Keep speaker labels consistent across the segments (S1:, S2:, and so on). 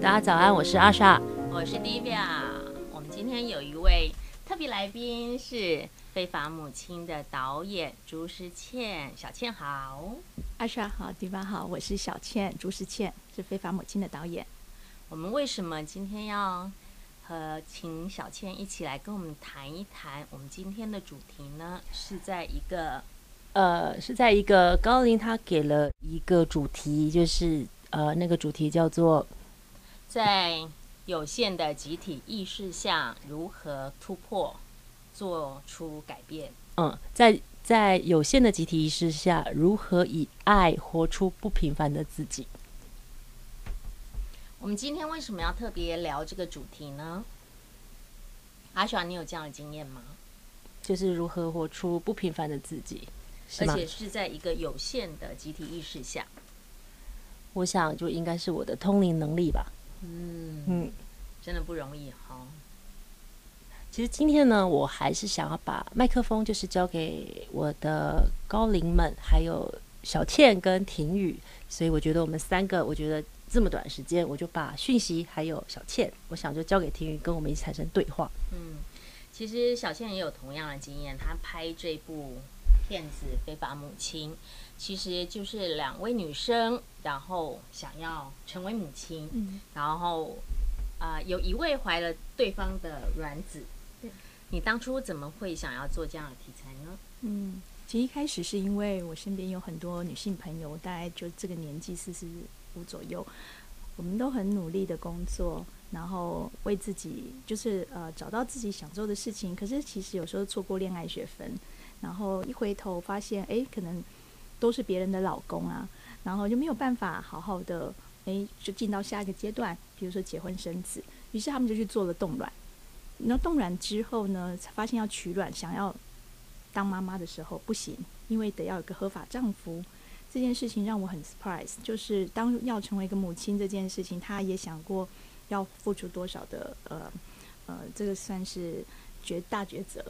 S1: 大家早安，我是阿莎，
S2: 我是 Divya。我们今天有一位特别来宾，是《非法母亲》的导演朱时倩。小倩好，
S3: 阿莎好，Divya 好，我是小倩，朱时倩是《非法母亲》的导演。
S2: 我们为什么今天要和请小倩一起来跟我们谈一谈？我们今天的主题呢，是在一个
S1: 呃，是在一个高龄他给了一个主题，就是呃，那个主题叫做
S2: 在有限的集体意识下如何突破，做出改变。
S1: 嗯，在在有限的集体意识下，如何以爱活出不平凡的自己。
S2: 我们今天为什么要特别聊这个主题呢？阿爽，你有这样的经验吗？
S1: 就是如何活出不平凡的自己，
S2: 而且是在一个有限的集体意识下。
S1: 我想就应该是我的通灵能力吧。
S2: 嗯嗯，真的不容易哈。
S1: 其实今天呢，我还是想要把麦克风就是交给我的高龄们，还有小倩跟婷雨，所以我觉得我们三个，我觉得。这么短时间，我就把讯息还有小倩，我想就交给婷雨，跟我们一起产生对话。
S2: 嗯，其实小倩也有同样的经验，她拍这部片子《非法母亲》，其实就是两位女生，然后想要成为母亲，嗯，然后啊、呃，有一位怀了对方的卵子。对，你当初怎么会想要做这样的题材呢？
S3: 嗯，其实一开始是因为我身边有很多女性朋友，大概就这个年纪，四十五。左右，我们都很努力的工作，然后为自己就是呃找到自己想做的事情。可是其实有时候错过恋爱学分，然后一回头发现，哎，可能都是别人的老公啊，然后就没有办法好好的，哎，就进到下一个阶段，比如说结婚生子。于是他们就去做了冻卵。那冻卵之后呢，才发现要取卵，想要当妈妈的时候不行，因为得要有个合法丈夫。这件事情让我很 surprise，就是当要成为一个母亲这件事情，她也想过要付出多少的呃呃，这个算是绝大抉择，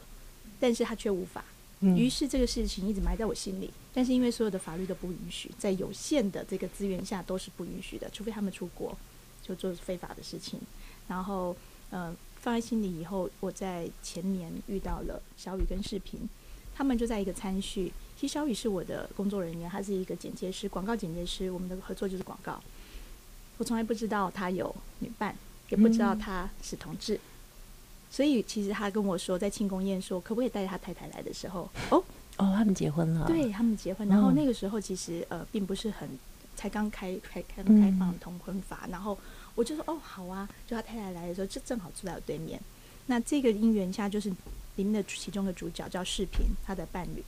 S3: 但是她却无法。于是这个事情一直埋在我心里，但是因为所有的法律都不允许，在有限的这个资源下都是不允许的，除非他们出国就做非法的事情。然后呃放在心里以后，我在前年遇到了小雨跟视频，他们就在一个餐叙。其实小雨是我的工作人员，他是一个剪接师，广告剪接师。我们的合作就是广告。我从来不知道他有女伴，也不知道他是同志。嗯、所以其实他跟我说，在庆功宴说可不可以带他太太来的时候，哦
S1: 哦，他们结婚了。
S3: 对，他们结婚。然后那个时候其实呃，并不是很才刚开开开开放同婚法。嗯、然后我就说哦，好啊。就他太太来的时候，就正好坐在我对面。那这个姻缘下，就是里面的其中的主角叫视频，他的伴侣。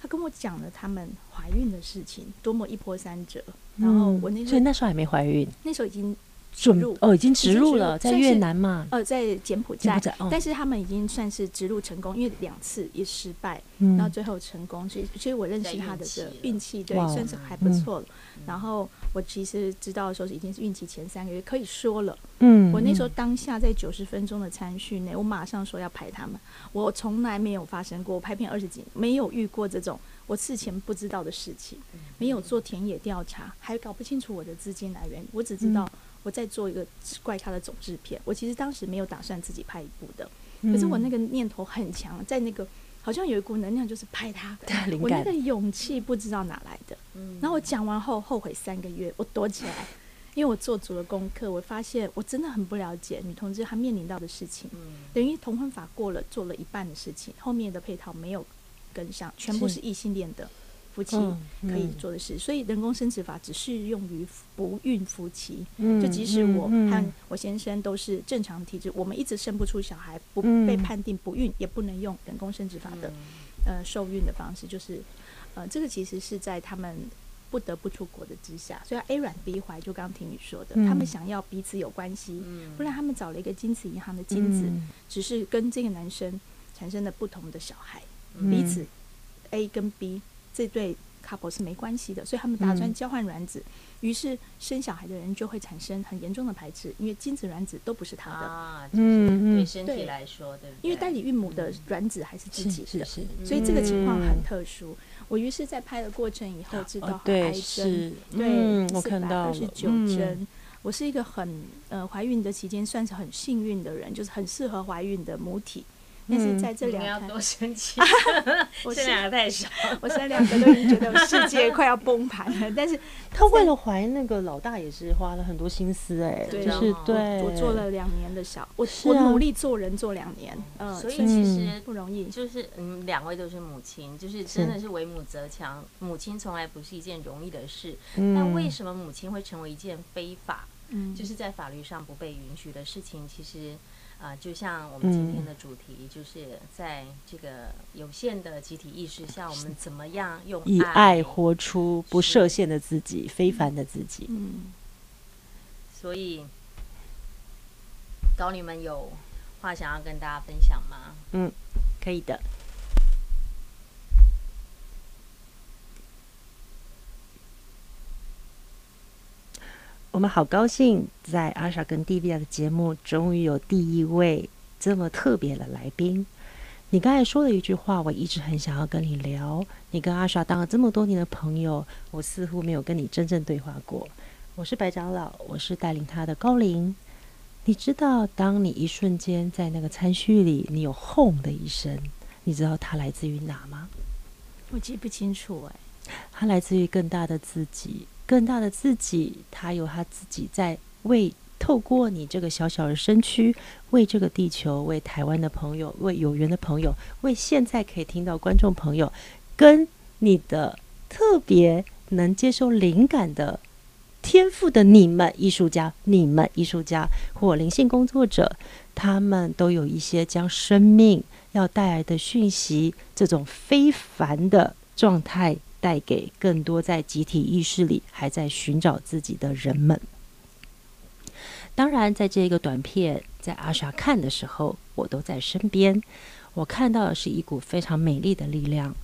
S3: 他跟我讲了他们怀孕的事情，多么一波三折。然后我那时候，
S1: 所以那时候还没怀孕，
S3: 那时候已经植入
S1: 哦，已经植入了，在越南嘛，
S3: 呃，在柬埔寨，但是他们已经算是植入成功，因为两次也失败，然后最后成功。所以，所以我认识他的这运气，对，算是还不错了。然后我其实知道的时候，已经是孕期前三个月，可以说了。嗯，我那时候当下在九十分钟的餐叙内，我马上说要拍他们。我从来没有发生过，我拍片二十几年，没有遇过这种我事前不知道的事情，没有做田野调查，还搞不清楚我的资金来源。我只知道。我在做一个怪咖的总制片，我其实当时没有打算自己拍一部的，可是我那个念头很强，在那个好像有一股能量，就是拍他的，我那个勇气不知道哪来的。然后我讲完后后悔三个月，我躲起来，因为我做足了功课，我发现我真的很不了解女同志她面临到的事情，等于同婚法过了，做了一半的事情，后面的配套没有跟上，全部是异性恋的。夫妻可以做的事，所以人工生殖法只适用于不孕夫妻。就即使我和我先生都是正常体质，我们一直生不出小孩，不被判定不孕，也不能用人工生殖法的呃受孕的方式。就是呃，这个其实是在他们不得不出国的之下，所以 A 软 B 怀，就刚刚听你说的，他们想要彼此有关系，不然他们找了一个精子银行的精子，只是跟这个男生产生了不同的小孩，彼此 A 跟 B。这对 couple 是没关系的，所以他们打算交换卵子，于、嗯、是生小孩的人就会产生很严重的排斥，因为精子卵子都不是他的。
S2: 啊，就是对身体来说，对，
S3: 因为代理孕母的卵子还是自己的，是是是，所以这个情况很特殊。我于是，在拍的过程以后，知道癌症，对，四百二十九针。我是一个很呃怀孕的期间算是很幸运的人，就是很适合怀孕的母体。但是在这两胎，
S2: 要多生气，
S3: 我
S2: 生两个太少，
S3: 我生两个都已经觉得世界快要崩盘了。但是
S1: 他为了怀那个老大，也是花了很多心思哎、欸，就是对
S3: 我，我做了两年的小，我、啊、我努力做人做两年，嗯、呃，
S2: 所以其实
S3: 不容易。
S2: 就是嗯，两位都是母亲，就是真的是为母则强，母亲从来不是一件容易的事。那为什么母亲会成为一件非法，嗯，就是在法律上不被允许的事情？其实。啊、呃，就像我们今天的主题，嗯、就是在这个有限的集体意识下，我们怎么样用爱
S1: 以爱活出不设限的自己，非凡的自己。
S3: 嗯，
S2: 所以高你们有话想要跟大家分享吗？
S1: 嗯，可以的。我们好高兴，在阿莎跟蒂比亚的节目，终于有第一位这么特别的来宾。你刚才说的一句话，我一直很想要跟你聊。你跟阿莎当了这么多年的朋友，我似乎没有跟你真正对话过。我是白长老，我是带领他的高龄。你知道，当你一瞬间在那个餐序里，你有轰的一声，你知道它来自于哪吗？
S3: 我记不清楚哎。
S1: 它来自于更大的自己。更大的自己，他有他自己在为透过你这个小小的身躯，为这个地球，为台湾的朋友，为有缘的朋友，为现在可以听到观众朋友，跟你的特别能接受灵感的天赋的你们艺术家，你们艺术家或灵性工作者，他们都有一些将生命要带来的讯息，这种非凡的状态。带给更多在集体意识里还在寻找自己的人们。当然，在这个短片在阿莎看的时候，我都在身边。我看到的是一股非常美丽的力量，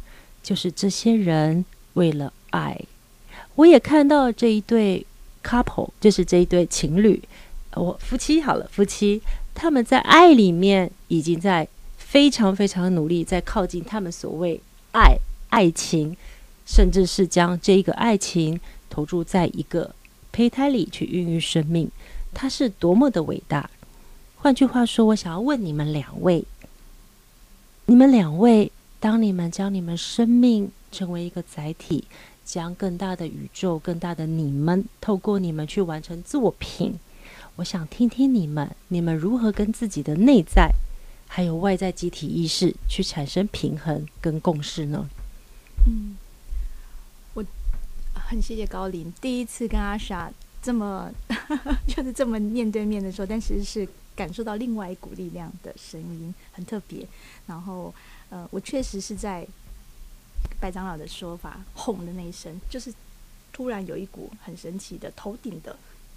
S1: 就是这些人为了爱。我也看到这一对 couple，就是这一对情侣，我夫妻好了，夫妻他们在爱里面已经在非常非常努力，在靠近他们所谓爱爱情。甚至是将这一个爱情投注在一个胚胎里去孕育生命，它是多么的伟大。换句话说，我想要问你们两位：你们两位，当你们将你们生命成为一个载体，将更大的宇宙、更大的你们，透过你们去完成作品，我想听听你们，你们如何跟自己的内在还有外在集体意识去产生平衡跟共识呢？
S3: 嗯。很谢谢高灵，第一次跟阿莎这么 就是这么面对面的时候，但其实是感受到另外一股力量的声音，很特别。然后，呃，我确实是在白长老的说法“哄”的那一声，就是突然有一股很神奇的头顶的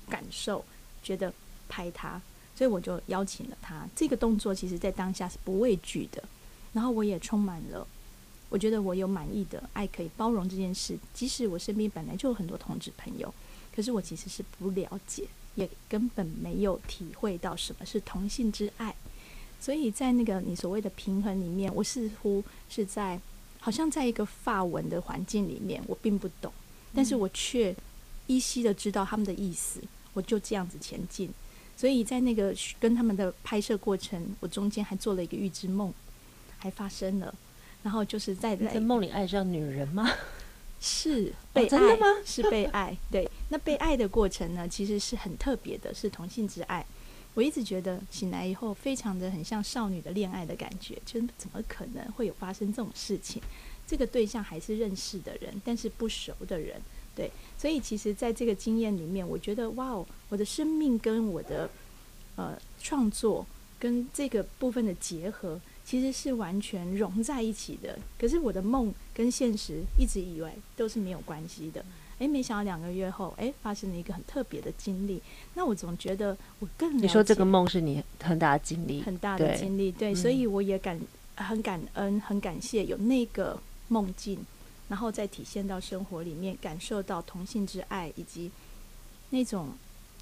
S3: 感受，觉得拍他，所以我就邀请了他。这个动作其实在当下是不畏惧的，然后我也充满了。我觉得我有满意的爱可以包容这件事，即使我身边本来就有很多同志朋友，可是我其实是不了解，也根本没有体会到什么是同性之爱。所以在那个你所谓的平衡里面，我似乎是在好像在一个发文的环境里面，我并不懂，但是我却依稀的知道他们的意思，我就这样子前进。所以在那个跟他们的拍摄过程，我中间还做了一个预知梦，还发生了。然后就是在在
S1: 梦里爱上女人吗？
S3: 是被爱、哦、吗？是被爱。对，那被爱的过程呢，其实是很特别的，是同性之爱。我一直觉得醒来以后，非常的很像少女的恋爱的感觉，就是怎么可能会有发生这种事情？这个对象还是认识的人，但是不熟的人。对，所以其实在这个经验里面，我觉得哇哦，我的生命跟我的呃创作跟这个部分的结合。其实是完全融在一起的，可是我的梦跟现实一直以为都是没有关系的。诶，没想到两个月后，诶，发生了一个很特别的经历。那我总觉得我更，
S1: 你说这个梦是你很大的经历，
S3: 很大的经历，对，对，所以我也感很感恩，很感谢有那个梦境，然后再体现到生活里面，感受到同性之爱以及那种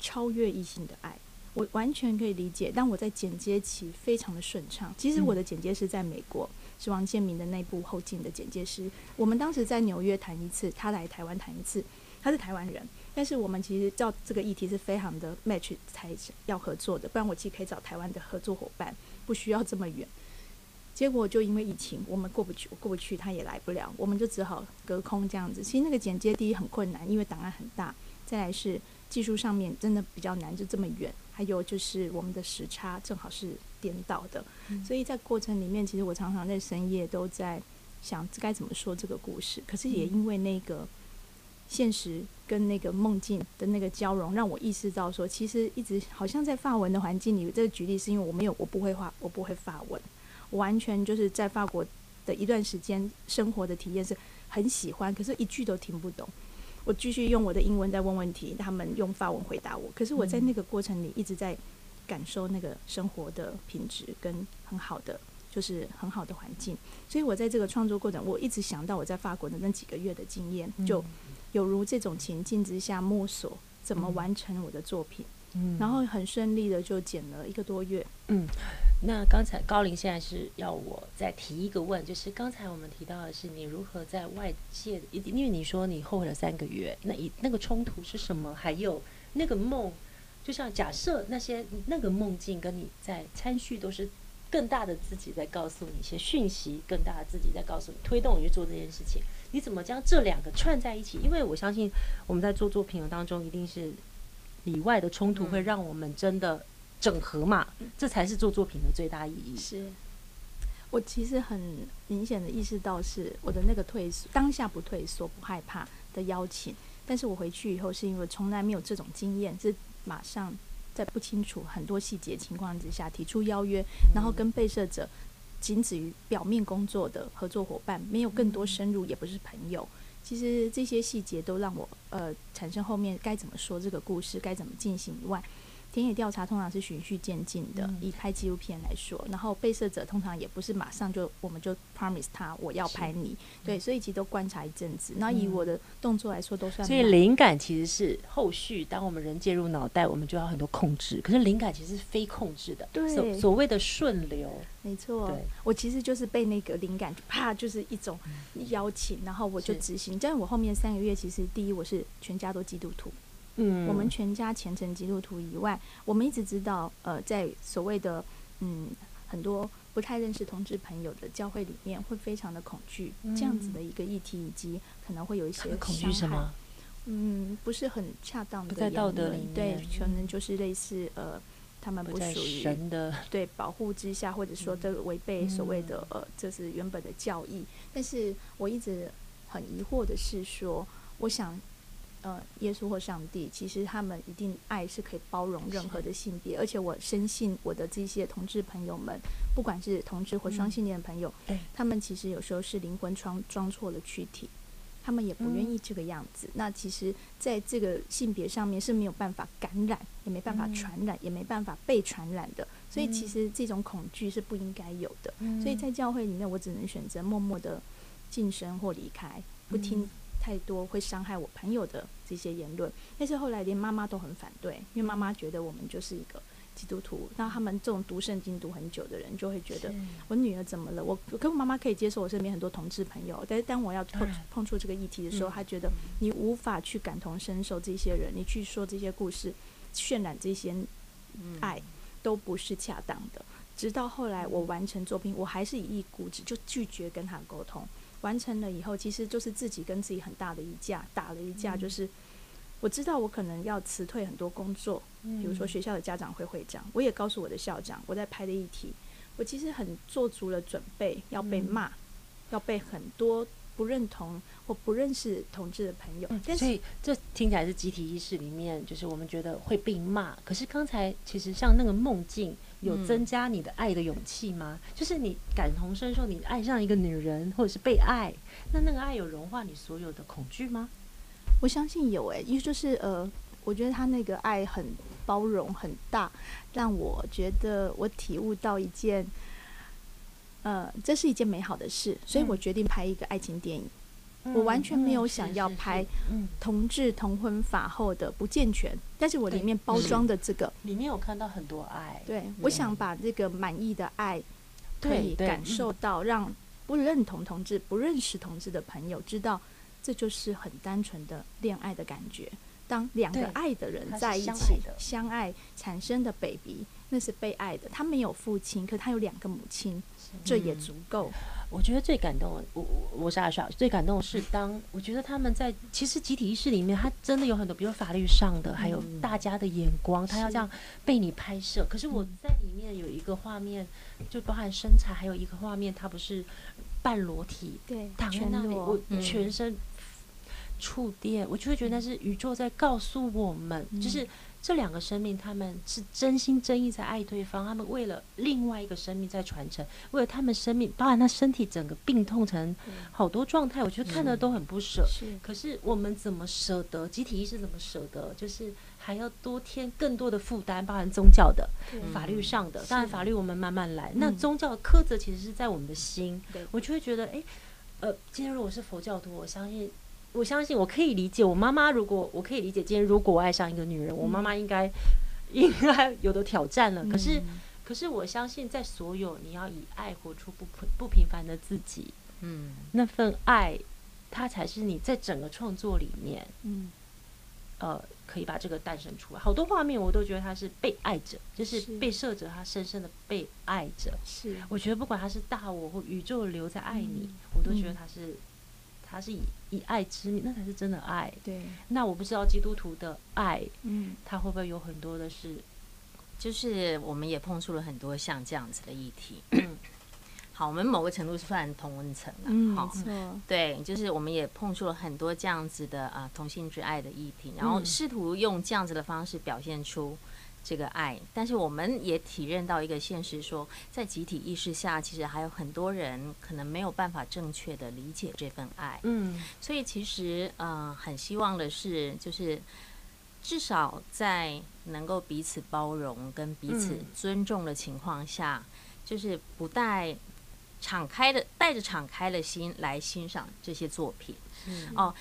S3: 超越异性的爱。我完全可以理解，但我在剪接期非常的顺畅。其实我的剪接师在美国，嗯、是王建民的那部后进的剪接师。我们当时在纽约谈一次，他来台湾谈一次。他是台湾人，但是我们其实照这个议题是非常的 match 才要合作的，不然我其实可以找台湾的合作伙伴，不需要这么远。结果就因为疫情，我们过不去，我过不去，他也来不了，我们就只好隔空这样子。其实那个剪接第一很困难，因为档案很大，再来是技术上面真的比较难，就这么远。还有就是我们的时差正好是颠倒的，嗯、所以在过程里面，其实我常常在深夜都在想该怎么说这个故事。可是也因为那个现实跟那个梦境的那个交融，让我意识到说，其实一直好像在法文的环境里。这个举例是因为我没有，我不会画，我不会法文。我完全就是在法国的一段时间生活的体验是很喜欢，可是一句都听不懂。我继续用我的英文在问问题，他们用法文回答我。可是我在那个过程里一直在感受那个生活的品质跟很好的，就是很好的环境。所以我在这个创作过程，我一直想到我在法国的那几个月的经验，就有如这种情境之下摸索怎么完成我的作品。嗯，然后很顺利的就减了一个多月。
S1: 嗯，那刚才高林现在是要我再提一个问，就是刚才我们提到的是你如何在外界，因为你说你后悔了三个月，那一那个冲突是什么？还有那个梦，就像假设那些那个梦境跟你在参叙都是更大的自己在告诉你一些讯息，更大的自己在告诉你推动你去做这件事情，你怎么将这两个串在一起？因为我相信我们在做作品的当中一定是。里外的冲突会让我们真的整合嘛？嗯、这才是做作品的最大意义。
S3: 是，我其实很明显的意识到，是我的那个退缩，当下不退缩、不害怕的邀请。但是我回去以后，是因为从来没有这种经验，是马上在不清楚很多细节情况之下提出邀约，然后跟被摄者仅止于表面工作的合作伙伴，没有更多深入，也不是朋友。其实这些细节都让我呃产生后面该怎么说这个故事，该怎么进行以外。田野调查通常是循序渐进的，以拍纪录片来说，然后被摄者通常也不是马上就我们就 promise 他我要拍你，对，所以其实都观察一阵子。那以我的动作来说，都算。
S1: 所以灵感其实是后续，当我们人介入脑袋，我们就要很多控制。可是灵感其实是非控制的，
S3: 对，
S1: 所所谓的顺流，
S3: 没错。我其实就是被那个灵感啪就是一种邀请，然后我就执行。但是我后面三个月，其实第一我是全家都基督徒。嗯，我们全家虔诚基督徒以外，我们一直知道，呃，在所谓的嗯很多不太认识同志朋友的教会里面，会非常的恐惧这样子的一个议题，以及可能会有一些
S1: 恐惧什么？
S3: 嗯，不是很恰当的
S1: 在道德里面，
S3: 对，可能就是类似呃，他们不属于
S1: 神的
S3: 对保护之下，或者说这个违背所谓的呃，这是原本的教义。但是我一直很疑惑的是说，我想。呃，耶稣或上帝，其实他们一定爱是可以包容任何的性别，而且我深信我的这些同志朋友们，不管是同志或双性恋的朋友，嗯、他们其实有时候是灵魂装装错了躯体，他们也不愿意这个样子。嗯、那其实在这个性别上面是没有办法感染，也没办法传染，嗯、也没办法被传染的。所以其实这种恐惧是不应该有的。嗯、所以在教会里面，我只能选择默默的晋升或离开，不听。太多会伤害我朋友的这些言论，但是后来连妈妈都很反对，因为妈妈觉得我们就是一个基督徒，那他们这种读圣经读很久的人就会觉得我女儿怎么了？我跟我妈妈可以接受我身边很多同志朋友，但是当我要碰碰触这个议题的时候，她觉得你无法去感同身受这些人，你去说这些故事，渲染这些爱都不是恰当的。直到后来我完成作品，我还是一意孤止，就拒绝跟他沟通。完成了以后，其实就是自己跟自己很大的一架，打了一架。就是我知道我可能要辞退很多工作，比如说学校的家长会会长，我也告诉我的校长，我在拍的议题，我其实很做足了准备，要被骂，要被很多不认同或不认识同志的朋友。但是
S1: 所以这听起来是集体意识里面，就是我们觉得会被骂。可是刚才其实像那个梦境。有增加你的爱的勇气吗？嗯、就是你感同身受，你爱上一个女人，或者是被爱，那那个爱有融化你所有的恐惧吗？
S3: 我相信有诶、欸，因为就是呃，我觉得他那个爱很包容很大，让我觉得我体悟到一件，呃，这是一件美好的事，所以我决定拍一个爱情电影。我完全没有想要拍同志同婚法后的不健全，但是我里面包装的这个
S1: 里面有看到很多爱。
S3: 对，我想把这个满意的爱可以感受到，让不认同同志、不认识同志的朋友知道，这就是很单纯的恋爱的感觉。当两个爱的人在一起，相爱产生的 baby，那是被爱的。他没有父亲，可他有两个母亲，这也足够。
S1: 我觉得最感动，我我我是阿少，最感动的是当我觉得他们在其实集体意识里面，他真的有很多，比如法律上的，还有大家的眼光，他要这样被你拍摄。可是我在里面有一个画面，就包含身材，还有一个画面，他不是半裸体，
S3: 对，
S1: 躺在那里，我全身。触电，我就会觉得那是宇宙在告诉我们，嗯、就是这两个生命，他们是真心真意在爱对方，他们为了另外一个生命在传承，为了他们生命，包含他身体整个病痛成好多状态，我觉得看的都很不舍。是、嗯，可是我们怎么舍得？集体意识怎么舍得？就是还要多添更多的负担，包含宗教的、法律上的。当然，法律我们慢慢来。那宗教的苛责其实是在我们的心，我就会觉得，哎，呃，今天如果是佛教徒，我相信。我相信我可以理解，我妈妈如果我可以理解，今天如果我爱上一个女人，嗯、我妈妈应该应该有的挑战了。嗯、可是，可是我相信，在所有你要以爱活出不不平凡的自己，嗯，那份爱，它才是你在整个创作里面，嗯，呃，可以把这个诞生出来。好多画面我都觉得他是被爱者，就是被摄者，他深深的被爱着。是，我觉得不管他是大我或宇宙留在爱你，嗯、我都觉得他是。他是以以爱之名，那才是真的爱。对，那我不知道基督徒的爱，嗯，他会不会有很多的是，
S2: 就是我们也碰触了很多像这样子的议题。嗯、好，我们某个程度是算同温层了，嗯，好，没错，对，就是我们也碰触了很多这样子的啊同性之爱的议题，然后试图用这样子的方式表现出。这个爱，但是我们也体认到一个现实说，说在集体意识下，其实还有很多人可能没有办法正确的理解这份爱。嗯，所以其实呃，很希望的是，就是至少在能够彼此包容跟彼此尊重的情况下，嗯、就是不带敞开的，带着敞开的心来欣赏这些作品。嗯，哦。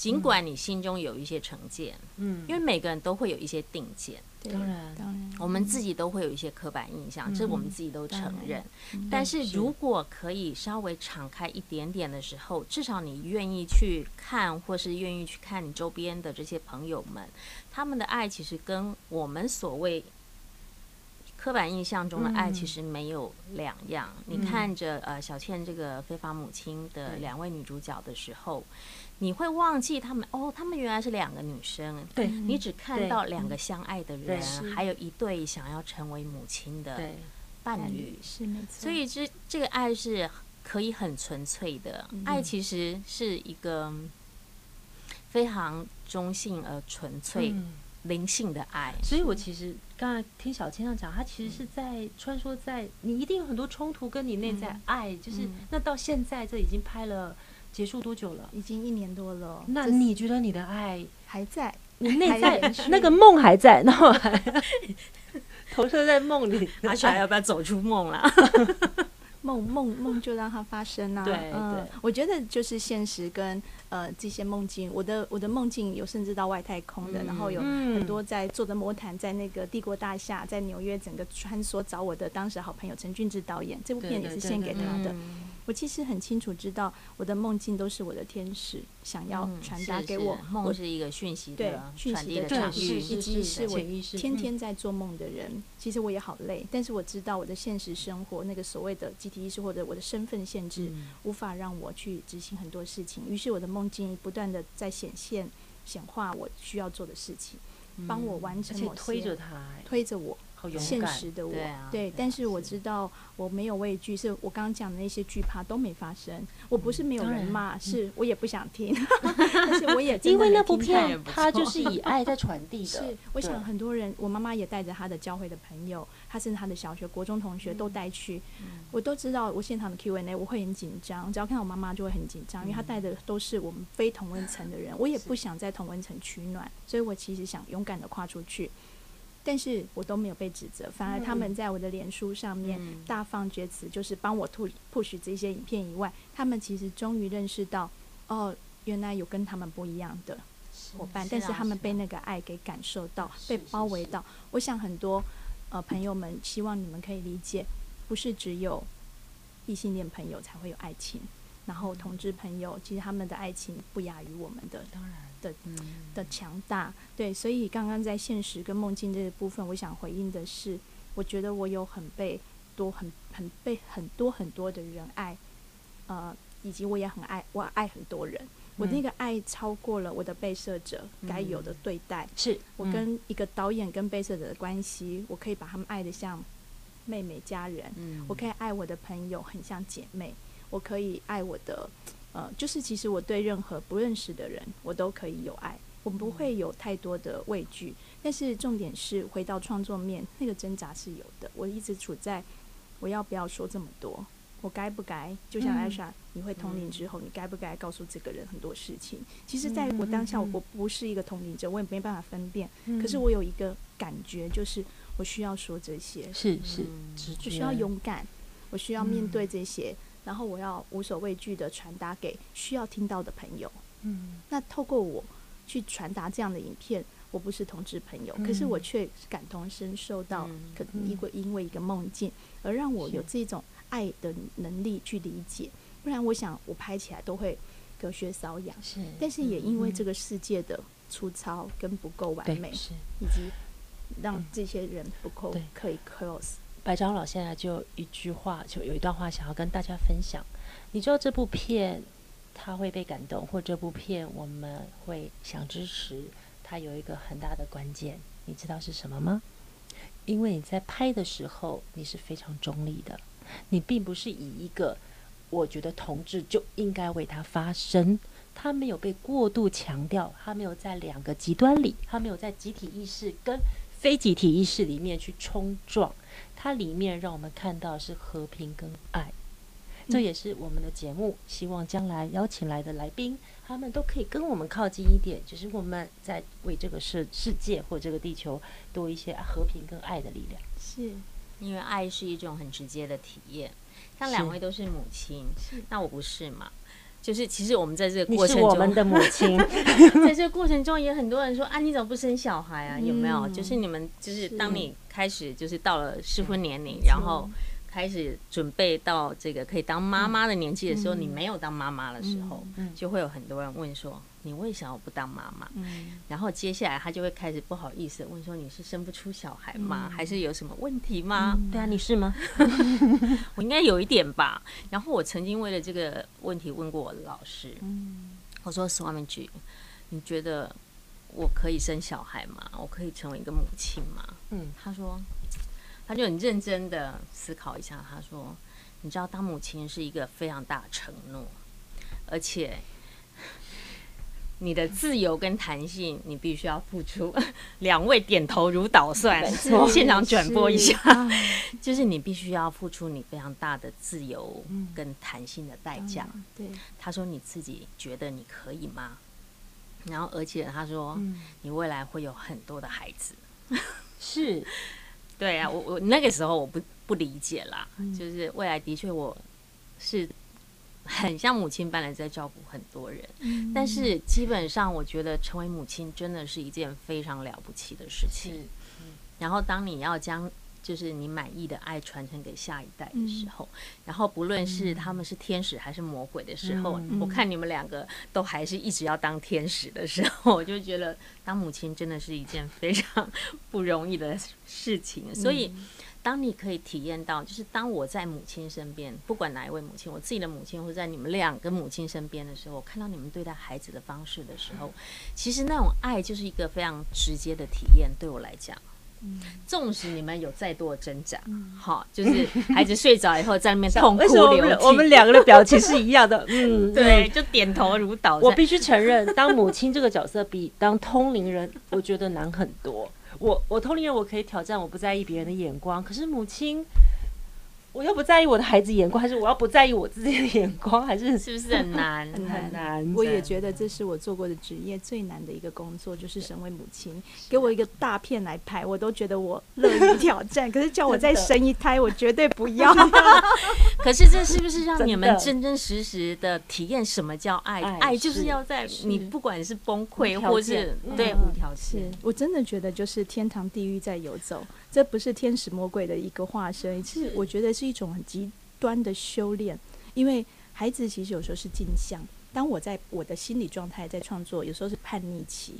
S2: 尽管你心中有一些成见，嗯，因为每个人都会有一些定见，
S3: 当然，当然，
S2: 我们自己都会有一些刻板印象，这我们自己都承认。但是如果可以稍微敞开一点点的时候，至少你愿意去看，或是愿意去看你周边的这些朋友们，他们的爱其实跟我们所谓刻板印象中的爱其实没有两样。你看着呃小倩这个非法母亲的两位女主角的时候。你会忘记他们哦，他们原来是两个女生。对，你只看到两个相爱的人，还有一对想要成为母亲的伴侣。是没错。所以这这个爱是可以很纯粹的，爱其实是一个非常中性而纯粹、灵性的爱。
S1: 所以我其实刚才听小千这样讲，他其实是在穿梭在你一定有很多冲突，跟你内在爱，就是那到现在这已经拍了。结束多久了？
S3: 已经一年多了。
S1: 那你觉得你的爱
S3: 还在？
S1: 你内在那个梦还在，然后还 投射在梦里，
S2: 而且还要不要走出梦了？
S3: 梦梦梦就让它发生啊！对对，我觉得就是现实跟呃这些梦境，我的我的梦境有甚至到外太空的，然后有很多在坐着魔毯在那个帝国大厦，在纽约整个穿梭找我的当时好朋友陈俊志导演，这部片也是献给他的。我其实很清楚知道，我的梦境都是我的天使想要传达给我。
S2: 梦是一个讯息的
S3: 讯息的传递，以及是我天天在做梦的人。其实我也好累，但是我知道我的现实生活那个所谓的集体意识或者我的身份限制，无法让我去执行很多事情。于是我的梦境不断的在显现、显化我需要做的事情，帮我完成某些，
S1: 推着他，
S3: 推着我。现实的我，对，啊、对，但是我知道我没有畏惧，是我刚刚讲的那些惧怕都没发生。我不是没有人骂，嗯、是我也不想听，但是我也因为那部片，
S1: 它就是以爱在传递的。
S3: 是，我想很多人，我妈妈也带着她的教会的朋友，她甚至她的小学、国中同学都带去。嗯、我都知道，我现场的 Q&A 我会很紧张，只要看到我妈妈就会很紧张，因为她带的都是我们非同温层的人，我也不想在同温层取暖，所以我其实想勇敢的跨出去。但是我都没有被指责，反而他们在我的脸书上面大放厥词，就是帮我 push 这些影片以外，他们其实终于认识到，哦，原来有跟他们不一样的伙伴，但是他们被那个爱给感受到，被包围到。我想很多呃朋友们希望你们可以理解，不是只有异性恋朋友才会有爱情。然后同志朋友，其实他们的爱情不亚于我们的，
S1: 当然
S3: 的的强大。对，所以刚刚在现实跟梦境这个部分，我想回应的是，我觉得我有很被多很很被很多很多的人爱，呃，以及我也很爱，我爱很多人。我那个爱超过了我的被摄者该有的对待。是我跟一个导演跟被摄者的关系，我可以把他们爱得像妹妹家人。嗯我可以爱我的朋友很像姐妹。我可以爱我的，呃，就是其实我对任何不认识的人，我都可以有爱，我不会有太多的畏惧。但是重点是回到创作面，那个挣扎是有的。我一直处在我要不要说这么多，我该不该？就像艾莎，你会通灵之后，你该不该告诉这个人很多事情？其实，在我当下，我不是一个通灵者，我也没办法分辨。可是我有一个感觉，就是我需要说这些，
S1: 是是，
S3: 我需要勇敢，我需要面对这些。然后我要无所畏惧的传达给需要听到的朋友。嗯，那透过我去传达这样的影片，我不是同志朋友，嗯、可是我却感同身受到，可能因为因为一个梦境而让我有这种爱的能力去理解。不然，我想我拍起来都会隔靴搔痒。是，但是也因为这个世界的粗糙跟不够完美，以及让这些人不够可以 close。
S1: 白长老现在就一句话，就有一段话想要跟大家分享。你知道这部片他会被感动，或这部片我们会想支持，它有一个很大的关键，你知道是什么吗？因为你在拍的时候你是非常中立的，你并不是以一个我觉得同志就应该为他发声，他没有被过度强调，他没有在两个极端里，他没有在集体意识跟非集体意识里面去冲撞。它里面让我们看到是和平跟爱，这也是我们的节目希望将来邀请来的来宾，他们都可以跟我们靠近一点，就是我们在为这个世世界或这个地球多一些和平跟爱的力量。
S2: 是，因为爱是一种很直接的体验。像两位都是母亲，是，那我不是嘛？就是其实我们在这个过程中，
S1: 我们的母亲，
S2: 在这个过程中也很多人说啊，你怎么不生小孩啊？有没有？就是你们就是当你开始就是到了适婚年龄，然后开始准备到这个可以当妈妈的年纪的时候，你没有当妈妈的时候，就会有很多人问说。你为什么不当妈妈？嗯，然后接下来他就会开始不好意思问说：“你是生不出小孩吗？嗯、还是有什么问题吗？”
S1: 嗯、对啊，你是吗？
S2: 我应该有一点吧。然后我曾经为了这个问题问过我的老师，嗯、我说：“Swamiji，你觉得我可以生小孩吗？我可以成为一个母亲吗？”嗯，他说，他就很认真的思考一下，他说：“你知道，当母亲是一个非常大的承诺，而且。”你的自由跟弹性，你必须要付出。两位点头如捣蒜，现场转播一下，就是你必须要付出你非常大的自由跟弹性的代价。对，他说你自己觉得你可以吗？然后而且他说，你未来会有很多的孩子。
S1: 是，
S2: 对啊，我我那个时候我不不理解啦，就是未来的确我是。很像母亲般的在照顾很多人，嗯、但是基本上我觉得成为母亲真的是一件非常了不起的事情。嗯、然后当你要将就是你满意的爱传承给下一代的时候，嗯、然后不论是他们是天使还是魔鬼的时候，嗯、我看你们两个都还是一直要当天使的时候，我就觉得当母亲真的是一件非常不容易的事情，所以。嗯当你可以体验到，就是当我在母亲身边，不管哪一位母亲，我自己的母亲，或者在你们两个母亲身边的时候，我看到你们对待孩子的方式的时候，其实那种爱就是一个非常直接的体验。对我来讲，纵使你们有再多的挣扎，好，就是孩子睡着以后在那边 痛哭流涕，
S1: 我们两个的表情是一样的，嗯，
S2: 对，就点头如捣。
S1: 我必须承认，当母亲这个角色比当通灵人，我觉得难很多。我我同龄人，我可以挑战，我不在意别人的眼光。可是母亲，我又不在意我的孩子眼光，还是我要不在意我自己的眼光，还是
S2: 是不是很难
S3: 很难？我也觉得这是我做过的职业最难的一个工作，就是身为母亲。给我一个大片来拍，我都觉得我乐于挑战。可是叫我再生一胎，我绝对不要。
S2: 可是这是不是让你们真真实实的体验什么叫爱？爱就是要在你不管是崩溃或是对无条件。
S3: 我真的觉得就是天堂地狱在游走，这不是天使魔鬼的一个化身。其实我觉得是一种很极端的修炼，因为孩子其实有时候是镜像。当我在我的心理状态在创作，有时候是叛逆期。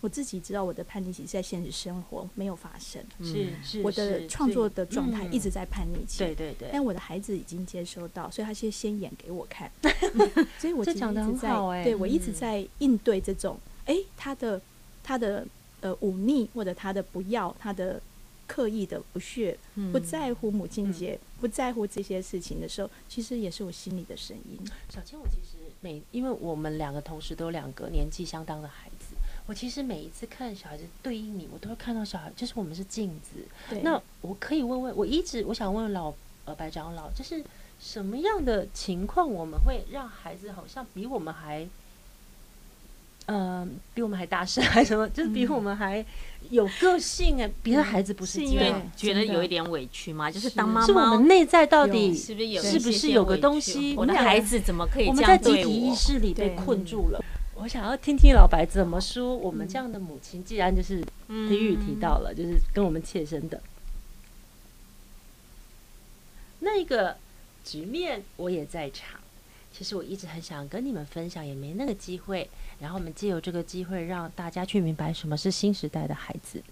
S3: 我自己知道我的叛逆期在现实生活没有发生，
S1: 是是，
S3: 我的创作的状态一直在叛逆期。
S1: 对对对。
S3: 但我的孩子已经接收到，所以他先先演给我看。所以我其实一直在，对我一直在应对这种，哎，他的他的呃忤逆或者他的不要他的。刻意的不屑，不在乎母亲节，嗯、不在乎这些事情的时候，其实也是我心里的声音。
S1: 小千，我其实每因为我们两个同时都有两个年纪相当的孩子，我其实每一次看小孩子对应你，我都会看到小孩，就是我们是镜子。
S3: 对。
S1: 那我可以问问，我一直我想问老呃白长老，就是什么样的情况我们会让孩子好像比我们还？嗯、呃，比我们还大声还什么？就是比我们还有个性哎、欸，别、嗯、的孩子不是因为
S2: 觉得有一点委屈吗？就是当妈妈，
S1: 是我们内在到底
S2: 是不是有
S1: 是不是有个东西？
S2: 我的孩子怎么可以这样我？
S1: 我们在集体意识里被困住了。我想要听听老白怎么说。我们这样的母亲，既然就是体育提到了，就是跟我们切身的、嗯、那个局面，我也在场。其实我一直很想跟你们分享，也没那个机会。然后我们借由这个机会，让大家去明白什么是新时代的孩子。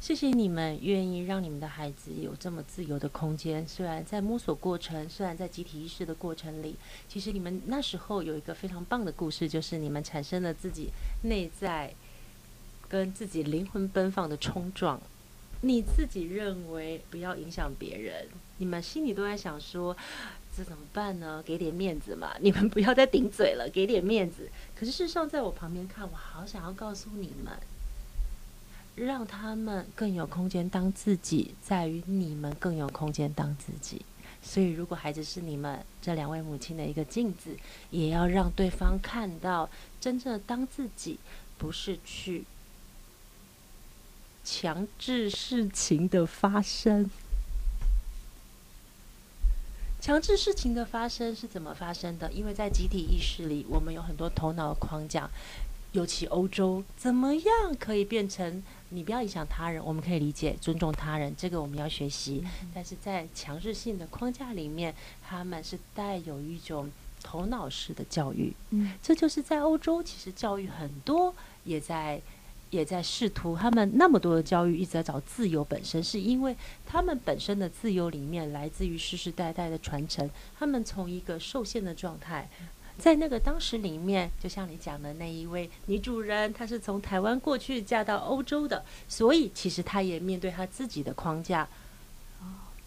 S1: 谢谢你们愿意让你们的孩子有这么自由的空间。虽然在摸索过程，虽然在集体意识的过程里，其实你们那时候有一个非常棒的故事，就是你们产生了自己内在跟自己灵魂奔放的冲撞。你自己认为不要影响别人，你们心里都在想说。这怎么办呢？给点面子嘛！你们不要再顶嘴了，给点面子。可是事实上，在我旁边看，我好想要告诉你们，让他们更有空间当自己，在于你们更有空间当自己。所以，如果孩子是你们这两位母亲的一个镜子，也要让对方看到，真正的当自己，不是去强制事情的发生。强制事情的发生是怎么发生的？因为在集体意识里，我们有很多头脑的框架，尤其欧洲，怎么样可以变成你不要影响他人？我们可以理解尊重他人，这个我们要学习。但是在强制性的框架里面，他们是带有一种头脑式的教育。嗯，这就是在欧洲，其实教育很多也在。也在试图，他们那么多的教育一直在找自由本身，是因为他们本身的自由里面来自于世世代代的传承。他们从一个受限的状态，在那个当时里面，就像你讲的那一位女主人，她是从台湾过去嫁到欧洲的，所以其实她也面对她自己的框架。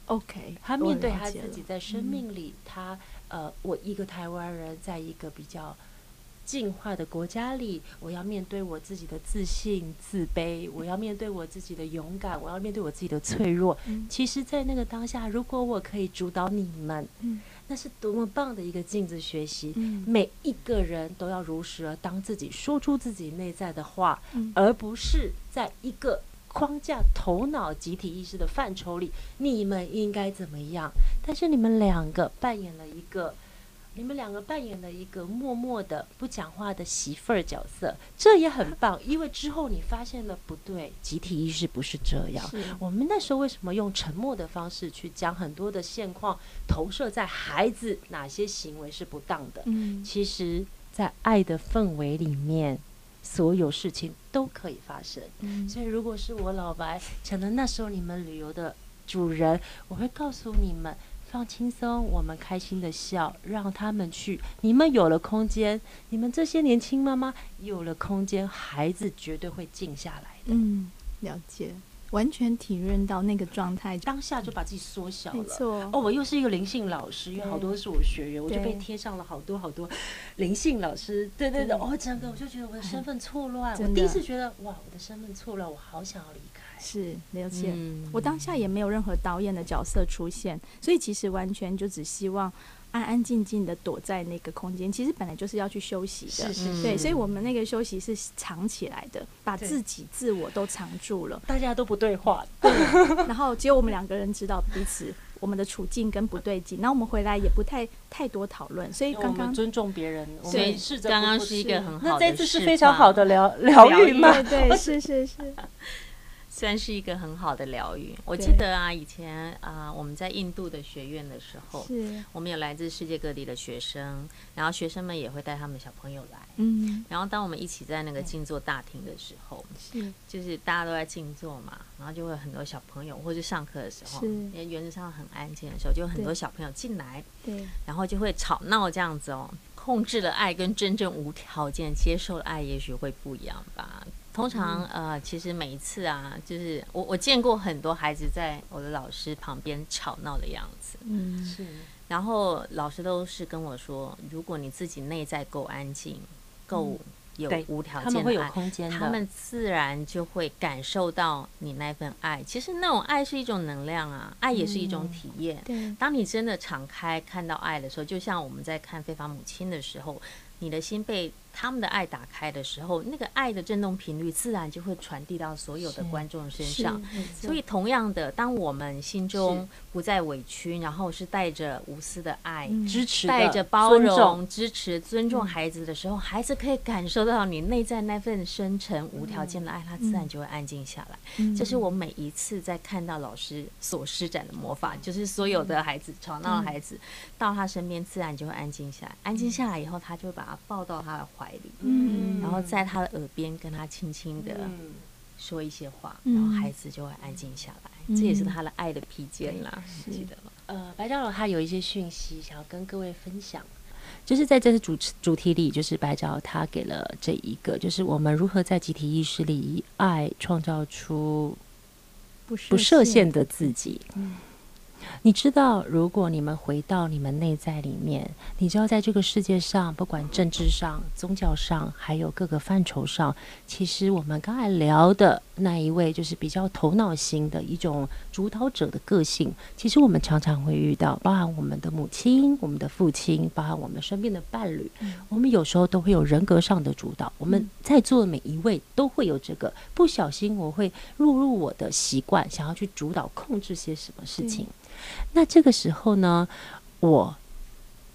S3: OK，
S1: 她面对她自己在生命里，她呃，我一个台湾人，在一个比较。进化的国家里，我要面对我自己的自信、自卑；我要面对我自己的勇敢；我要面对我自己的脆弱。嗯、其实，在那个当下，如果我可以主导你们，嗯、那是多么棒的一个镜子学习。嗯、每一个人都要如实而当自己，说出自己内在的话，嗯、而不是在一个框架、头脑、集体意识的范畴里，你们应该怎么样？但是你们两个扮演了一个。你们两个扮演了一个默默的不讲话的媳妇儿角色，这也很棒。因为之后你发现了不对，集体意识不是这样。我们那时候为什么用沉默的方式去将很多的现况投射在孩子哪些行为是不当的？嗯，其实，在爱的氛围里面，所有事情都可以发生。嗯，所以如果是我老白想到那时候你们旅游的主人，我会告诉你们。放轻松，我们开心的笑，让他们去。你们有了空间，你们这些年轻妈妈有了空间，孩子绝对会静下来的。
S3: 嗯，了解。完全体认到那个状态，
S1: 当下就把自己缩小了。
S3: 没错。
S1: 哦，我又是一个灵性老师，因为好多是我学员，我就被贴上了好多好多灵性老师。对对对，哦，整个我就觉得我的身份错乱。我第一次觉得，哇，我的身份错乱，我好想要离开。
S3: 是，了解。我当下也没有任何导演的角色出现，所以其实完全就只希望。安安静静的躲在那个空间，其实本来就是要去休息的，是是是对，所以我们那个休息是藏起来的，把自己自我都藏住了，
S1: 大家都不对话，
S3: 对，然后只有我们两个人知道彼此我们的处境跟不对劲，那我们回来也不太太多讨论，所以刚刚
S1: 尊重别人，
S2: 所以是刚刚是一个很好的，
S1: 那这次是非常好的疗疗愈吗？
S3: 对，是是是。
S2: 算是一个很好的疗愈。我记得啊，以前啊，我们在印度的学院的时候，是我们有来自世界各地的学生，然后学生们也会带他们小朋友来。嗯，然后当我们一起在那个静坐大厅的时候，是就是大家都在静坐嘛，然后就会很多小朋友，或者上课的时候，因为原则上很安静的时候，就很多小朋友进来，对，然后就会吵闹这样子哦。控制了爱跟真正无条件接受的爱，也许会不一样吧。通常，呃，其实每一次啊，就是我我见过很多孩子在我的老师旁边吵闹的样子，嗯，是。然后老师都是跟我说，如果你自己内在够安静，够有无条件的爱，他们自然就会感受到你那份爱。其实那种爱是一种能量啊，爱也是一种体验。对，当你真的敞开看到爱的时候，就像我们在看《非法母亲》的时候，你的心被。他们的爱打开的时候，那个爱的震动频率自然就会传递到所有的观众身上。所以，同样的，当我们心中不再委屈，然后是带着无私的爱、支持、带着包容、支持、尊重孩子的时候，孩子可以感受到你内在那份深沉、无条件的爱，他自然就会安静下来。这是我每一次在看到老师所施展的魔法，就是所有的孩子吵闹的孩子到他身边，自然就会安静下来。安静下来以后，他就会把他抱到他的怀。嗯，然后在他的耳边跟他轻轻的说一些话，嗯、然后孩子就会安静下来。嗯、这也是他的爱的披肩啦，记得吗？
S1: 呃，白长老他有一些讯息想要跟各位分享，就是在这次主主题里，就是白长老他给了这一个，就是我们如何在集体意识里以爱创造出不设限的自己。嗯你知道，如果你们回到你们内在里面，你知道，在这个世界上，不管政治上、宗教上，还有各个范畴上，其实我们刚才聊的那一位，就是比较头脑型的一种主导者的个性。其实我们常常会遇到，包含我们的母亲、我们的父亲，包含我们身边的伴侣，我们有时候都会有人格上的主导。我们在座的每一位都会有这个，不小心我会落入我的习惯，想要去主导、控制些什么事情。那这个时候呢，我，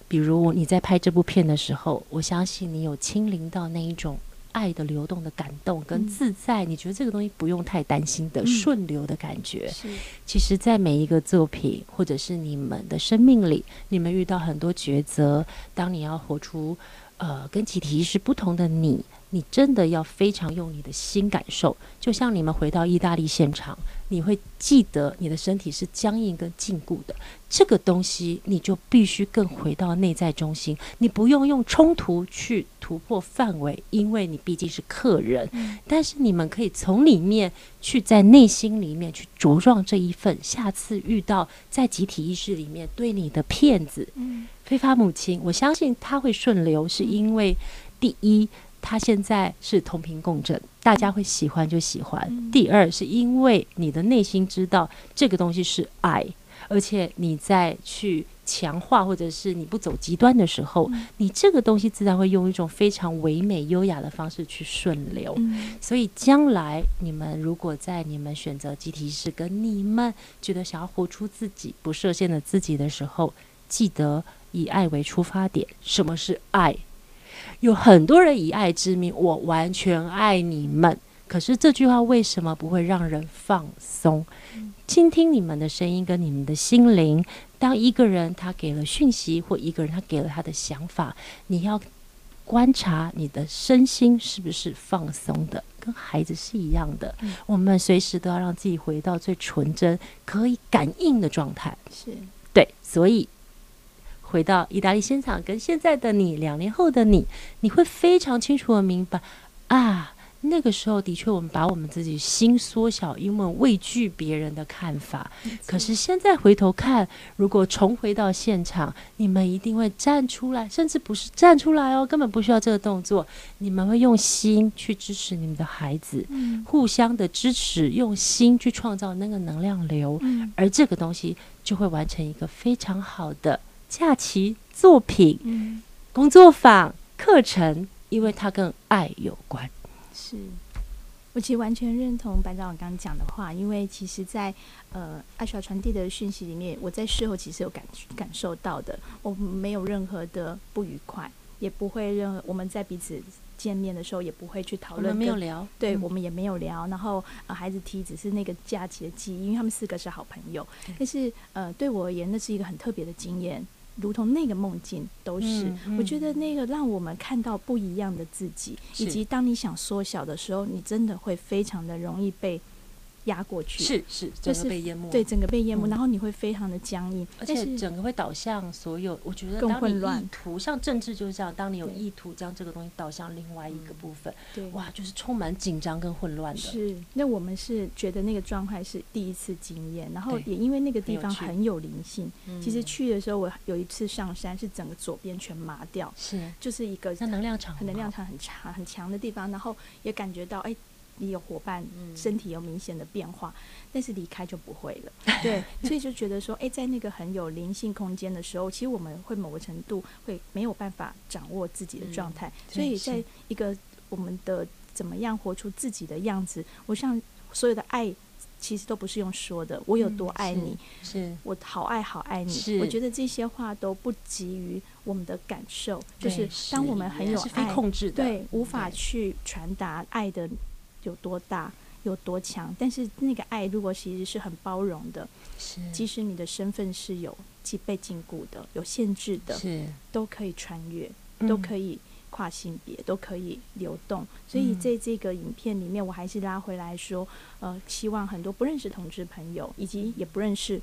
S1: 比如你在拍这部片的时候，我相信你有亲临到那一种爱的流动的感动跟自在，嗯、你觉得这个东西不用太担心的顺流的感觉。嗯、其实，在每一个作品或者是你们的生命里，你们遇到很多抉择，当你要活出呃跟集体意识不同的你。你真的要非常用你的心感受，就像你们回到意大利现场，你会记得你的身体是僵硬跟禁锢的。这个东西你就必须更回到内在中心，你不用用冲突去突破范围，因为你毕竟是客人。但是你们可以从里面去在内心里面去茁壮这一份，下次遇到在集体意识里面对你的骗子，非法母亲，我相信他会顺流，是因为第一。他现在是同频共振，大家会喜欢就喜欢。嗯、第二，是因为你的内心知道这个东西是爱，而且你在去强化或者是你不走极端的时候，嗯、你这个东西自然会用一种非常唯美优雅的方式去顺流。嗯、所以将来你们如果在你们选择集体意识跟你们觉得想要活出自己不设限的自己的时候，记得以爱为出发点。什么是爱？有很多人以爱之名，我完全爱你们。可是这句话为什么不会让人放松？倾听你们的声音跟你们的心灵。当一个人他给了讯息，或一个人他给了他的想法，你要观察你的身心是不是放松的，跟孩子是一样的。我们随时都要让自己回到最纯真、可以感应的状态。是对，所以。回到意大利现场，跟现在的你，两年后的你，你会非常清楚的明白啊，那个时候的确我们把我们自己心缩小，因为畏惧别人的看法。可是现在回头看，如果重回到现场，你们一定会站出来，甚至不是站出来哦，根本不需要这个动作，你们会用心去支持你们的孩子，互相的支持，用心去创造那个能量流，而这个东西就会完成一个非常好的。假期作品、嗯、工作坊、课程，因为它跟爱有关。
S3: 是，我其实完全认同班长老刚刚讲的话，因为其实在，在呃爱需要传递的讯息里面，我在事后其实有感感受到的，我没有任何的不愉快，也不会任何我们在彼此见面的时候也不会去讨论，
S1: 没有聊，
S3: 对、嗯、我们也没有聊。然后呃，孩子提只是那个假期的记忆，因为他们四个是好朋友。但是呃，对我而言，那是一个很特别的经验，如同那个梦境都是。嗯嗯、我觉得那个让我们看到不一样的自己，以及当你想缩小的时候，你真的会非常的容易被。压过去
S1: 是是，整个被淹没，
S3: 对，整个被淹没，然后你会非常的僵硬，
S1: 而且整个会导向所有。我觉得更混乱。像政治就是这样，当你有意图将这个东西导向另外一个部分，对，哇，就是充满紧张跟混乱的。
S3: 是，那我们是觉得那个状态是第一次经验，然后也因为那个地方很有灵性。其实去的时候，我有一次上山是整个左边全麻掉，是，就是一个
S1: 能量场，
S3: 能量场很差很强的地方，然后也感觉到哎。你有伙伴，身体有明显的变化，嗯、但是离开就不会了。对，所以就觉得说，哎、欸，在那个很有灵性空间的时候，其实我们会某个程度会没有办法掌握自己的状态。嗯、所以在一个我们的怎么样活出自己的样子，我想所有的爱其实都不是用说的。我有多爱你，嗯、是，是我好爱好爱你。我觉得这些话都不及于我们的感受，就是当我们很有爱，是非控制的，对，无法去传达爱的。有多大，有多强？但是那个爱，如果其实是很包容的，是即使你的身份是有被被禁锢的、有限制的，是都可以穿越，都可以跨性别，嗯、都可以流动。所以在这个影片里面，我还是拉回来说，呃，希望很多不认识同志朋友，以及也不认识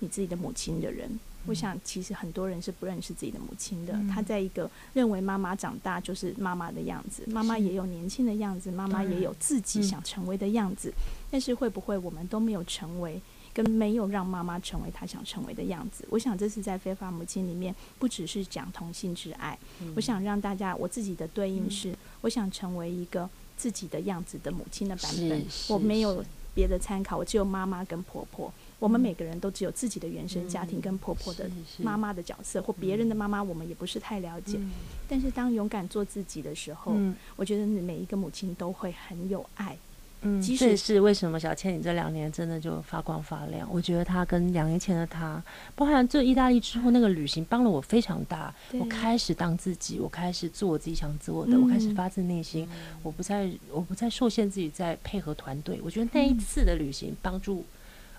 S3: 你自己的母亲的人。我想，其实很多人是不认识自己的母亲的。他在一个认为妈妈长大就是妈妈的样子，妈妈也有年轻的样子，妈妈也有自己想成为的样子。但是会不会我们都没有成为，跟没有让妈妈成为她想成为的样子？我想这是在非法母亲里面，不只是讲同性之爱。我想让大家，我自己的对应是，我想成为一个自己的样子的母亲的版本。我没有别的参考，我只有妈妈跟婆婆。我们每个人都只有自己的原生家庭跟婆婆的妈妈的角色，或别人的妈妈，我们也不是太了解。但是当勇敢做自己的时候，我觉得每一个母亲都会很有爱。
S1: 嗯，这也是为什么小倩你这两年真的就发光发亮？我觉得她跟两年前的她，包含这意大利之后那个旅行，帮了我非常大。我开始当自己，我开始做我自己想做的，我开始发自内心，我不再我不再受限自己在配合团队。我觉得那一次的旅行帮助。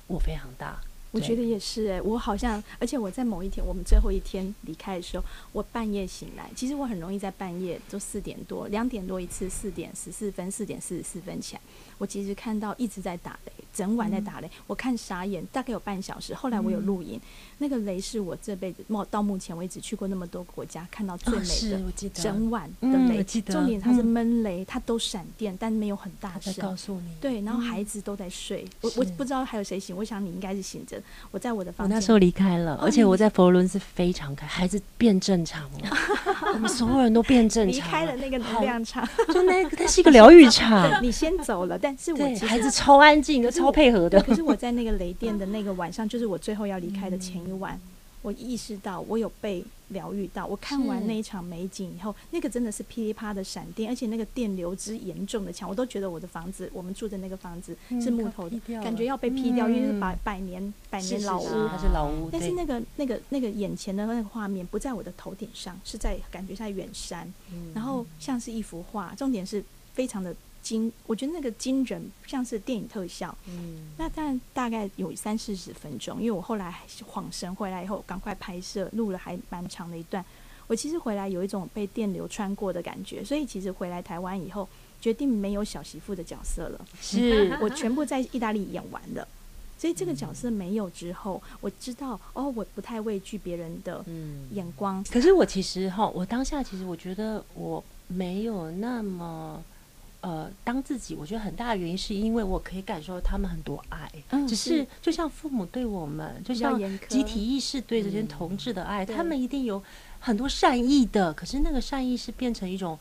S1: 我非常大，
S3: 我觉得也是哎、欸，我好像，而且我在某一天，我们最后一天离开的时候，我半夜醒来，其实我很容易在半夜，就四点多、两点多一次，四点十四分、四点四十四分起来，我其实看到一直在打雷，整晚在打雷，嗯、我看傻眼，大概有半小时。后来我有录影，嗯、那个雷是我这辈子到目前为止去过那么多国家看到最美的，哦、我记得整晚的雷，嗯、重点它是闷雷，它都闪电，但没有很大声。
S1: 告诉你，
S3: 对，然后孩子都在睡，嗯、我我不知道还有谁醒。我想你应该是醒着。我在我的房间，
S1: 我那时候离开了，而且我在佛罗伦斯非常开，孩子变正常了，我们所有人都变正常，离开
S3: 了那个能量场，
S1: 就那个，它是一个 疗愈场。
S3: 你先走了，但是我其实
S1: 孩子超安静的，超配合的。
S3: 可是我在那个雷电的 那个晚上，就是我最后要离开的前一晚，我意识到我有被。疗愈到我看完那一场美景以后，那个真的是噼里啪的闪电，而且那个电流之严重的强，我都觉得我的房子，我们住的那个房子是木头的，嗯、感觉要被劈掉，嗯、因为是百百年百年老屋，是是
S1: 它是老屋。
S3: 但是那个那个那个眼前的那个画面不在我的头顶上，是在感觉在远山，嗯、然后像是一幅画，重点是非常的。惊，我觉得那个惊人像是电影特效。嗯，那但大概有三四十分钟，因为我后来恍神回来以后，赶快拍摄，录了还蛮长的一段。我其实回来有一种被电流穿过的感觉，所以其实回来台湾以后，决定没有小媳妇的角色了，是我全部在意大利演完了。所以这个角色没有之后，我知道哦，我不太畏惧别人的眼光。
S1: 嗯，可是我其实哈，我当下其实我觉得我没有那么。呃，当自己，我觉得很大的原因是因为我可以感受到他们很多爱，嗯、只是就像父母对我们，就像集体意识对这些同志的爱，嗯、他们一定有很多善意的，可是那个善意是变成一种，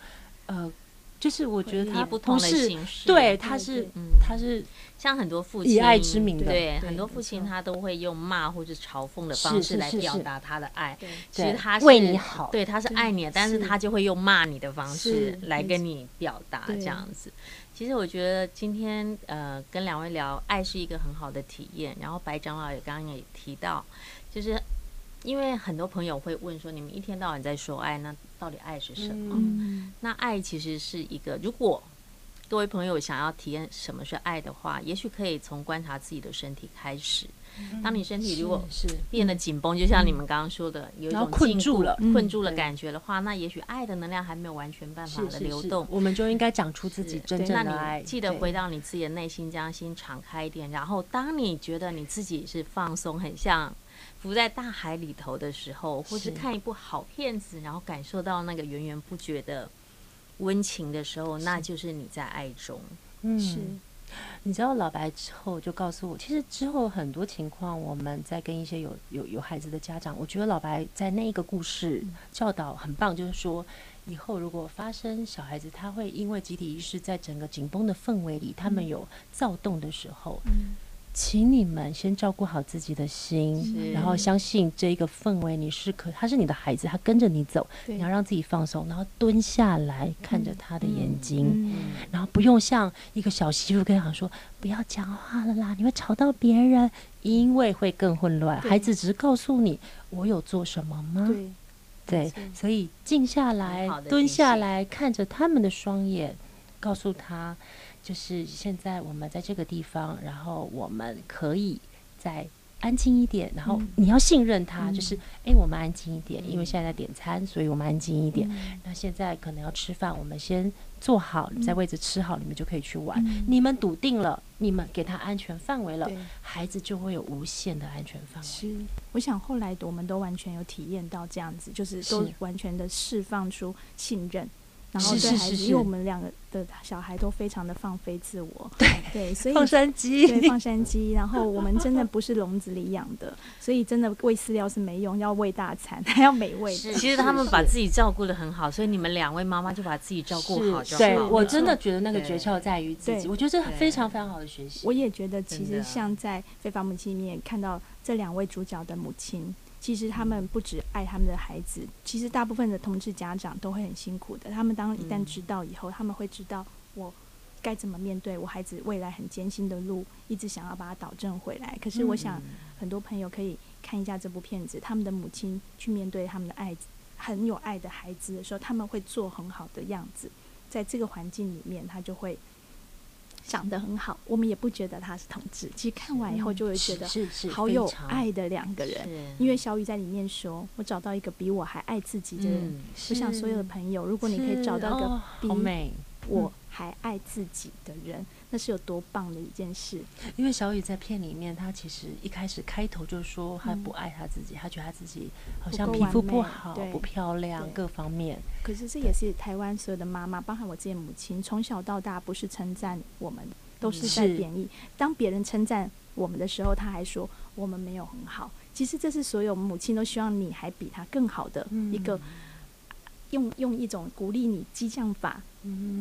S1: 呃。就是我觉得他不同的形式，对，他是，他是
S2: 像很多父亲
S1: 以爱之名的，
S2: 对，很多父亲他都会用骂或者嘲讽的方式来表达他的爱。其实他是
S1: 为你好，
S2: 对，他是爱你，但是他就会用骂你的方式来跟你表达这样子。其实我觉得今天呃跟两位聊爱是一个很好的体验，然后白长老也刚刚也提到，就是。因为很多朋友会问说，你们一天到晚在说爱，那到底爱是什么？
S3: 嗯、
S2: 那爱其实是一个，如果各位朋友想要体验什么是爱的话，也许可以从观察自己的身体开始。当你身体如果是变得紧绷，就像你们刚刚说的，有一种
S1: 困住了、
S2: 困住了感觉的话，那也许爱的能量还没有完全办法的流动，
S1: 我们就应该讲出自己真正的爱。
S2: 记得回到你自己的内心，将心敞开一点。然后，当你觉得你自己是放松，很像浮在大海里头的时候，或是看一部好片子，然后感受到那个源源不绝的温情的时候，那就是你在爱中。
S1: 嗯，是。你知道老白之后就告诉我，其实之后很多情况，我们在跟一些有有有孩子的家长，我觉得老白在那一个故事教导很棒，就是说以后如果发生小孩子他会因为集体意识在整个紧绷的氛围里，他们有躁动的时候。嗯请你们先照顾好自己的心，然后相信这一个氛围，你是可，他是你的孩子，他跟着你走，你要让自己放松，然后蹲下来看着他的眼睛，嗯嗯、然后不用像一个小媳妇跟他说不要讲话了啦，你会吵到别人，因为会更混乱。孩子只是告诉你我有做什么吗？对，对，所以静下来，蹲下来看着他们的双眼，告诉他。就是现在我们在这个地方，然后我们可以再安静一点，然后你要信任他，就是哎，我们安静一点，因为现在在点餐，所以我们安静一点。那现在可能要吃饭，我们先坐好，在位置吃好，你们就可以去玩。你们笃定了，你们给他安全范围了，孩子就会有无限的安全范围。
S3: 是，我想后来我们都完全有体验到这样子，就是都完全的释放出信任。然后对孩子，因为我们两个的小孩都非常的放飞自我，
S1: 对
S3: 对，所以
S1: 放山鸡，
S3: 对放山鸡。然后我们真的不是笼子里养的，所以真的喂饲料是没用，要喂大餐，还要美味。
S2: 其实他们把自己照顾的很好，所以你们两位妈妈就把自己照顾好就好。
S1: 对，我真的觉得那个诀窍在于自己，我觉得这非常非常好的学习。
S3: 我也觉得，其实像在《非法母亲》里面看到这两位主角的母亲。其实他们不止爱他们的孩子，其实大部分的同志家长都会很辛苦的。他们当一旦知道以后，他们会知道我该怎么面对我孩子未来很艰辛的路，一直想要把他导正回来。可是我想，很多朋友可以看一下这部片子，他们的母亲去面对他们的爱，很有爱的孩子的时候，他们会做很好的样子，在这个环境里面，他就会。长得很好，我们也不觉得他是同志。其实看完以后就会觉得好有爱的两个人。因为小雨在里面说：“我找到一个比我还爱自己的人。”我想所有的朋友，如果你可以找到一个比我还爱自己的人，那是有多棒的一件事。
S1: 因为小雨在片里面，她其实一开始开头就说她不爱她自己，她觉得她自己好像皮肤不好、不漂亮，各方面。
S3: 可是这也是台湾所有的妈妈，包含我自己母亲，从小到大不是称赞我们，都是在贬义。当别人称赞我们的时候，他还说我们没有很好。其实这是所有母亲都希望你还比他更好的一个。用用一种鼓励你激将法，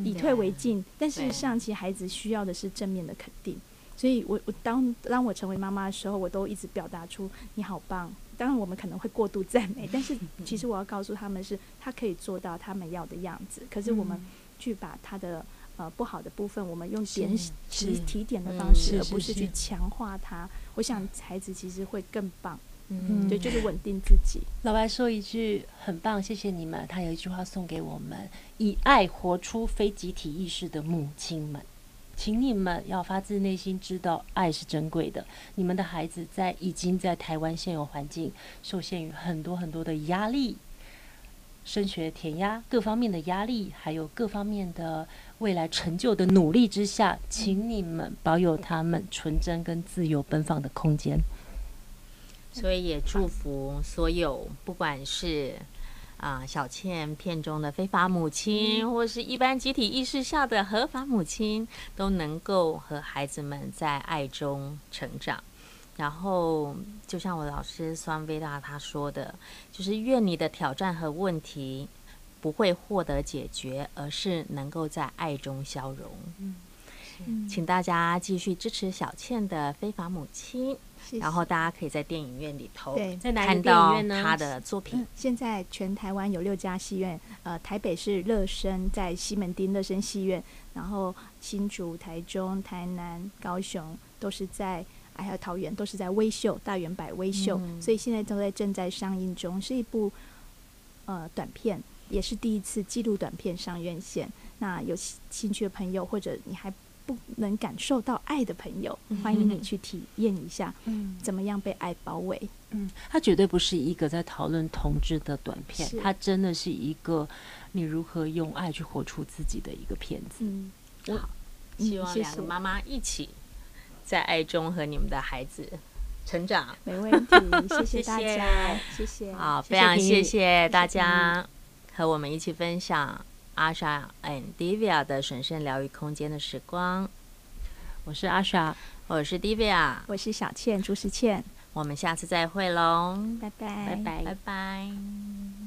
S3: 以退为进。但事实上，其实孩子需要的是正面的肯定。所以我我当当我成为妈妈的时候，我都一直表达出你好棒。当然，我们可能会过度赞美，但是 其实我要告诉他们是，他可以做到他们要的样子。可是我们去把他的呃不好的部分，我们用点提提点的方式，而不是去强化他。我想孩子其实会更棒。嗯，对，就是稳定自己。
S1: 老白说一句很棒，谢谢你们。他有一句话送给我们：以爱活出非集体意识的母亲们，请你们要发自内心知道爱是珍贵的。你们的孩子在已经在台湾现有环境受限于很多很多的压力，升学填压各方面的压力，还有各方面的未来成就的努力之下，请你们保有他们纯真跟自由奔放的空间。
S2: 所以也祝福所有，不管是啊、呃、小倩片中的非法母亲，或是一般集体意识下的合法母亲，都能够和孩子们在爱中成长。然后，就像我老师酸维达他说的，就是愿你的挑战和问题不会获得解决，而是能够在爱中消融。嗯，请大家继续支持小倩的非法母亲。然后大家可以在电影院里头看到他的作品。
S3: 现在全台湾有六家戏院，呃，台北是乐声在西门町乐声戏院，然后新竹、台中、台南、高雄都是在还有桃园都是在微秀大圆百微秀，嗯、所以现在都在正在上映中，是一部呃短片，也是第一次纪录短片上院线。那有兴趣的朋友，或者你还不能感受到爱的朋友，嗯、欢迎你去体验一下，嗯，怎么样被爱包围？
S1: 嗯，它绝对不是一个在讨论同志的短片，它真的是一个你如何用爱去活出自己的一个片子。
S2: 嗯，好，希望两个妈妈一起在爱中和你们的孩子成长。
S3: 没问题，谢谢大家，谢谢，
S2: 好，非常谢谢大家和我们一起分享。阿莎 and Divya 的神圣疗愈空间的时光，
S1: 我是阿莎，
S2: 我是 Divya，
S3: 我是小倩，朱时倩，
S2: 我们下次再会喽，
S3: 拜拜，
S2: 拜拜，拜拜。